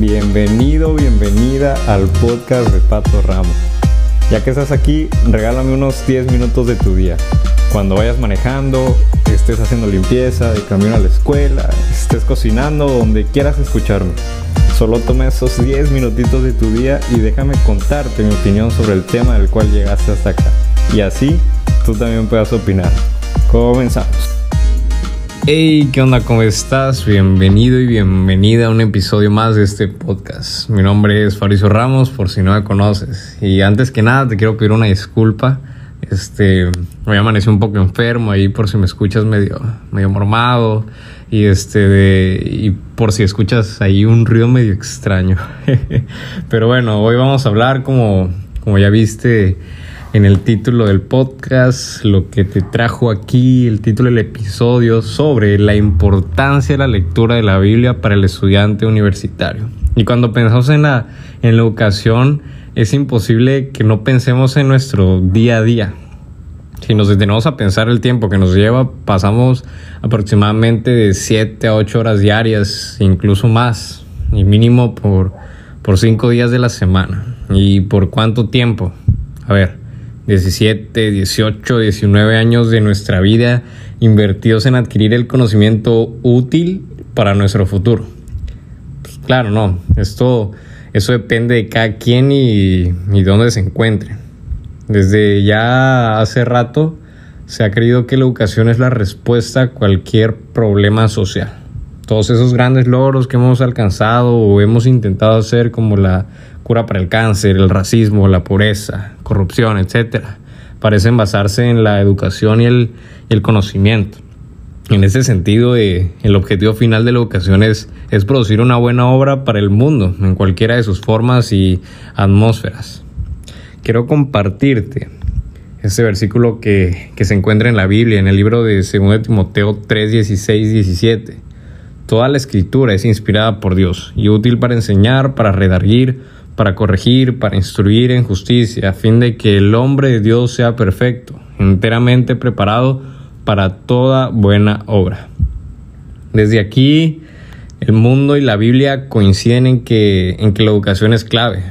Bienvenido, bienvenida al podcast de Pato Ramos. Ya que estás aquí, regálame unos 10 minutos de tu día. Cuando vayas manejando, estés haciendo limpieza, de camino a la escuela, estés cocinando, donde quieras escucharme. Solo toma esos 10 minutitos de tu día y déjame contarte mi opinión sobre el tema del cual llegaste hasta acá. Y así tú también puedas opinar. Comenzamos. Hey, ¿qué onda? ¿Cómo estás? Bienvenido y bienvenida a un episodio más de este podcast. Mi nombre es Faricio Ramos, por si no me conoces. Y antes que nada, te quiero pedir una disculpa. Este, hoy amanecí un poco enfermo ahí por si me escuchas medio, medio mormado. Y este, y por si escuchas ahí un ruido medio extraño. Pero bueno, hoy vamos a hablar como, como ya viste en el título del podcast, lo que te trajo aquí, el título del episodio sobre la importancia de la lectura de la Biblia para el estudiante universitario. Y cuando pensamos en la, en la educación, es imposible que no pensemos en nuestro día a día. Si nos detenemos a pensar el tiempo que nos lleva, pasamos aproximadamente de 7 a 8 horas diarias, incluso más, y mínimo por, por 5 días de la semana. ¿Y por cuánto tiempo? A ver, 17, 18, 19 años de nuestra vida invertidos en adquirir el conocimiento útil para nuestro futuro. Pues claro, no, esto, eso depende de cada quien y, y dónde se encuentre. Desde ya hace rato se ha creído que la educación es la respuesta a cualquier problema social. Todos esos grandes logros que hemos alcanzado o hemos intentado hacer como la cura para el cáncer, el racismo, la pobreza, corrupción, etc., parecen basarse en la educación y el, conocimiento. En ese sentido, eh, el objetivo final de la educación es, es producir una buena obra para el mundo, en cualquiera de sus formas y atmósferas. Quiero compartirte este versículo que, que se encuentra en la Biblia, en el libro de 2 Timoteo 3, 16, 17. Toda la escritura es inspirada por Dios y útil para enseñar, para redarguir, para corregir, para instruir en justicia, a fin de que el hombre de Dios sea perfecto, enteramente preparado para toda buena obra. Desde aquí, el mundo y la Biblia coinciden en que, en que la educación es clave.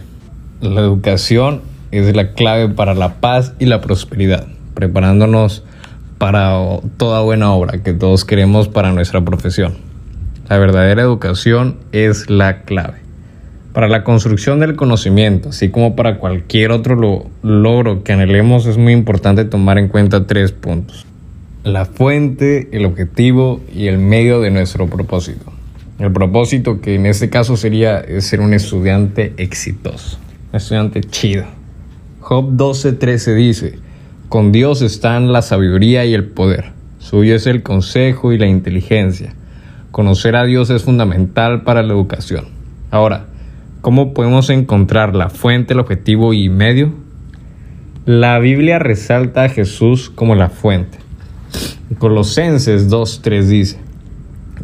La educación es la clave para la paz y la prosperidad, preparándonos para toda buena obra que todos queremos para nuestra profesión. La verdadera educación es la clave. Para la construcción del conocimiento, así como para cualquier otro logro que anhelemos, es muy importante tomar en cuenta tres puntos. La fuente, el objetivo y el medio de nuestro propósito. El propósito que en este caso sería ser un estudiante exitoso, un estudiante chido. Job 12:13 dice, con Dios están la sabiduría y el poder, suyo es el consejo y la inteligencia. Conocer a Dios es fundamental para la educación. Ahora, ¿Cómo podemos encontrar la fuente, el objetivo y medio? La Biblia resalta a Jesús como la fuente. Colosenses 2.3 dice,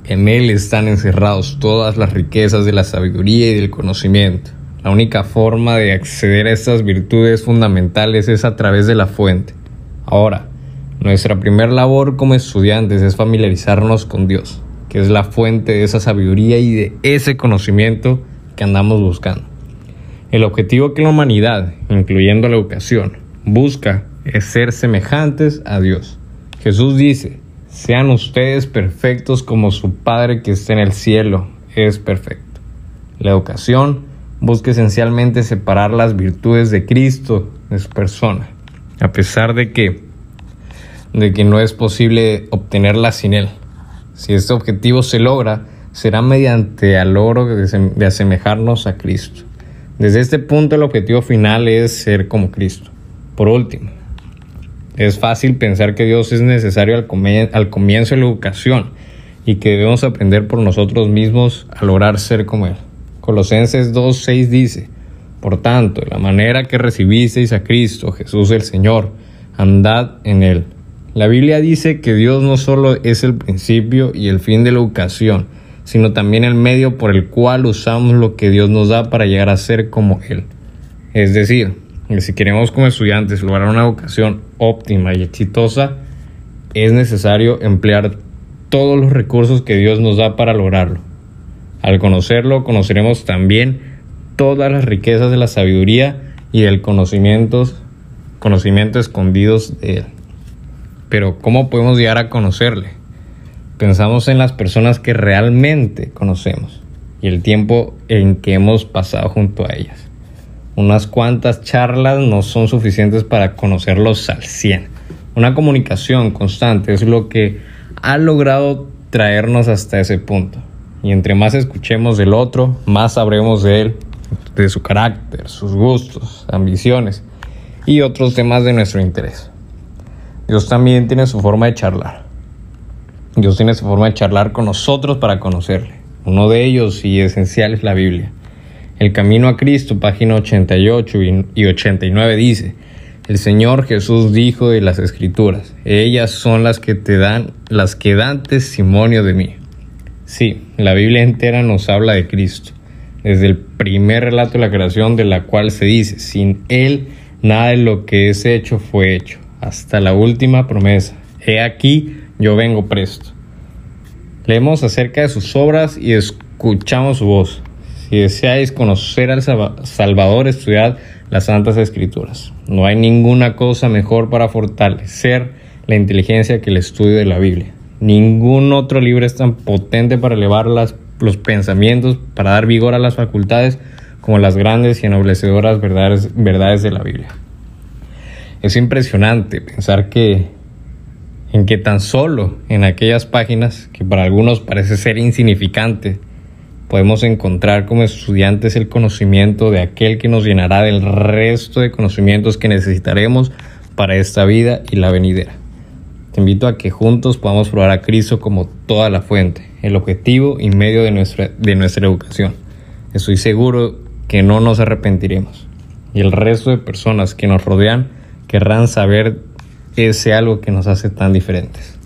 en Él están encerrados todas las riquezas de la sabiduría y del conocimiento. La única forma de acceder a estas virtudes fundamentales es a través de la fuente. Ahora, nuestra primera labor como estudiantes es familiarizarnos con Dios, que es la fuente de esa sabiduría y de ese conocimiento que andamos buscando. El objetivo que la humanidad, incluyendo la educación, busca es ser semejantes a Dios. Jesús dice, sean ustedes perfectos como su Padre que está en el cielo es perfecto. La educación busca esencialmente separar las virtudes de Cristo de su persona, a pesar de que, de que no es posible obtenerlas sin Él. Si este objetivo se logra, será mediante al logro de asemejarnos a Cristo. Desde este punto el objetivo final es ser como Cristo. Por último, es fácil pensar que Dios es necesario al, al comienzo de la educación y que debemos aprender por nosotros mismos a lograr ser como Él. Colosenses 2.6 dice, Por tanto, de la manera que recibisteis a Cristo, Jesús el Señor, andad en Él. La Biblia dice que Dios no solo es el principio y el fin de la educación, sino también el medio por el cual usamos lo que Dios nos da para llegar a ser como Él. Es decir, que si queremos como estudiantes lograr una educación óptima y exitosa, es necesario emplear todos los recursos que Dios nos da para lograrlo. Al conocerlo, conoceremos también todas las riquezas de la sabiduría y del conocimiento, conocimiento escondidos de Él. Pero ¿cómo podemos llegar a conocerle? Pensamos en las personas que realmente conocemos y el tiempo en que hemos pasado junto a ellas. Unas cuantas charlas no son suficientes para conocerlos al 100. Una comunicación constante es lo que ha logrado traernos hasta ese punto. Y entre más escuchemos del otro, más sabremos de él, de su carácter, sus gustos, ambiciones y otros temas de nuestro interés. Dios también tiene su forma de charlar. Dios tiene su forma de charlar con nosotros para conocerle. Uno de ellos y esencial es la Biblia. El Camino a Cristo, página 88 y 89 dice, el Señor Jesús dijo de las Escrituras, ellas son las que te dan, las que dan testimonio de mí. Sí, la Biblia entera nos habla de Cristo, desde el primer relato de la creación de la cual se dice, sin Él nada de lo que es hecho fue hecho, hasta la última promesa, he aquí yo vengo presto. Leemos acerca de sus obras y escuchamos su voz. Si deseáis conocer al Salvador, estudiad las Santas Escrituras. No hay ninguna cosa mejor para fortalecer la inteligencia que el estudio de la Biblia. Ningún otro libro es tan potente para elevar los pensamientos, para dar vigor a las facultades, como las grandes y enoblecedoras verdades, verdades de la Biblia. Es impresionante pensar que en que tan solo en aquellas páginas que para algunos parece ser insignificante, podemos encontrar como estudiantes el conocimiento de aquel que nos llenará del resto de conocimientos que necesitaremos para esta vida y la venidera. Te invito a que juntos podamos probar a Cristo como toda la fuente, el objetivo y medio de nuestra, de nuestra educación. Estoy seguro que no nos arrepentiremos y el resto de personas que nos rodean querrán saber ese algo que nos hace tan diferentes.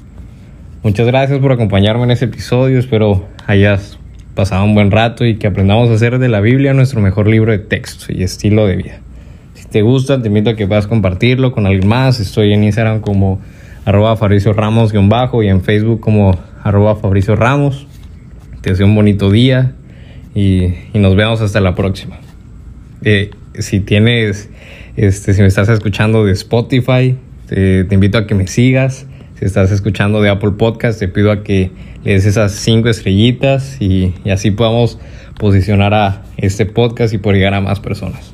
Muchas gracias por acompañarme en este episodio, espero hayas pasado un buen rato y que aprendamos a hacer de la Biblia nuestro mejor libro de texto y estilo de vida. Si te gusta, te invito a que puedas compartirlo con alguien más. Estoy en Instagram como arroba Fabricio Ramos-bajo y en Facebook como arroba Fabricio Ramos. Te deseo un bonito día y, nos vemos hasta la próxima. Eh, si tienes, este, si me estás escuchando de Spotify, te, invito a que me sigas. Si estás escuchando de Apple Podcast, te pido a que le des esas cinco estrellitas y, y así podamos posicionar a este podcast y por llegar a más personas.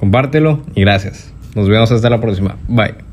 Compártelo y gracias. Nos vemos hasta la próxima. Bye.